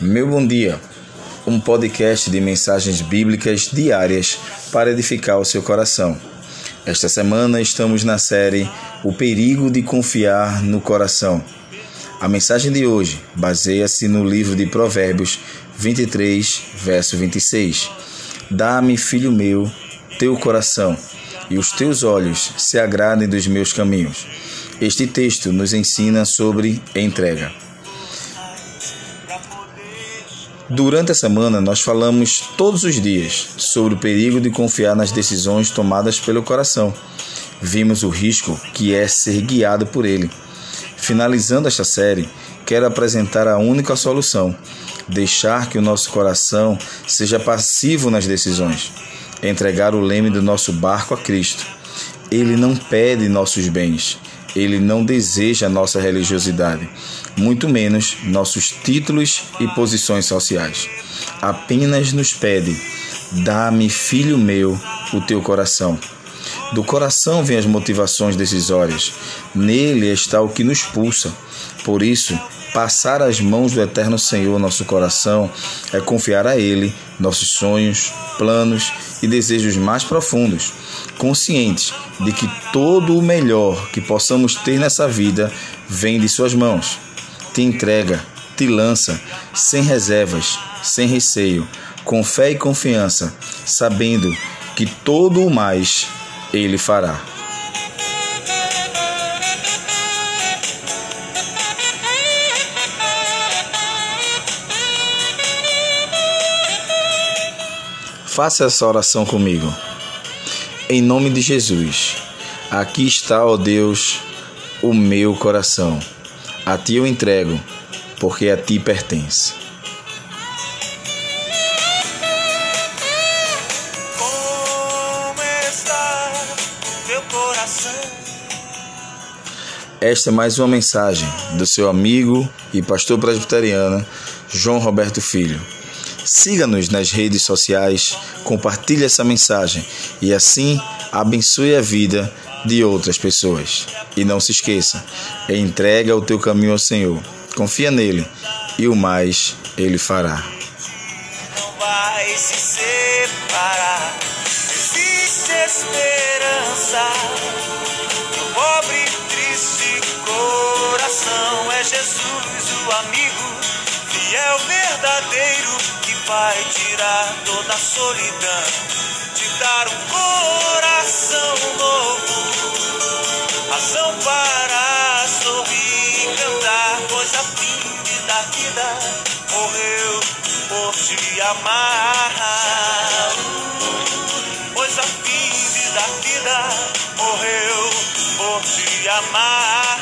Meu bom dia, um podcast de mensagens bíblicas diárias para edificar o seu coração. Esta semana estamos na série O Perigo de Confiar no Coração. A mensagem de hoje baseia-se no livro de Provérbios 23, verso 26. Dá-me, filho meu, teu coração, e os teus olhos se agradem dos meus caminhos. Este texto nos ensina sobre entrega. Durante a semana, nós falamos todos os dias sobre o perigo de confiar nas decisões tomadas pelo coração. Vimos o risco que é ser guiado por ele. Finalizando esta série, quero apresentar a única solução: deixar que o nosso coração seja passivo nas decisões, entregar o leme do nosso barco a Cristo. Ele não pede nossos bens, ele não deseja nossa religiosidade, muito menos nossos títulos e posições sociais. Apenas nos pede: dá-me, filho meu, o teu coração. Do coração vêm as motivações decisórias, nele está o que nos pulsa. Por isso, passar as mãos do Eterno Senhor nosso coração é confiar a Ele nossos sonhos, planos e desejos mais profundos, conscientes de que todo o melhor que possamos ter nessa vida vem de Suas mãos. Te entrega, te lança, sem reservas, sem receio, com fé e confiança, sabendo que todo o mais Ele fará. Faça essa oração comigo. Em nome de Jesus, aqui está, ó Deus, o meu coração. A ti eu entrego, porque a ti pertence. Como está teu coração? Esta é mais uma mensagem do seu amigo e pastor presbiteriano João Roberto Filho. Siga-nos nas redes sociais, compartilhe essa mensagem e assim abençoe a vida de outras pessoas. E não se esqueça, entrega o teu caminho ao Senhor. Confia nele e o mais ele fará. Não vai se separar. Existe esperança. No pobre triste coração é Jesus, o amigo fiel, verdadeiro, que vai tirar toda a solidão, te dar um coração novo, razão para sorrir e cantar, pois a fim da vida morreu por te amar. Pois a fim da vida morreu por te amar.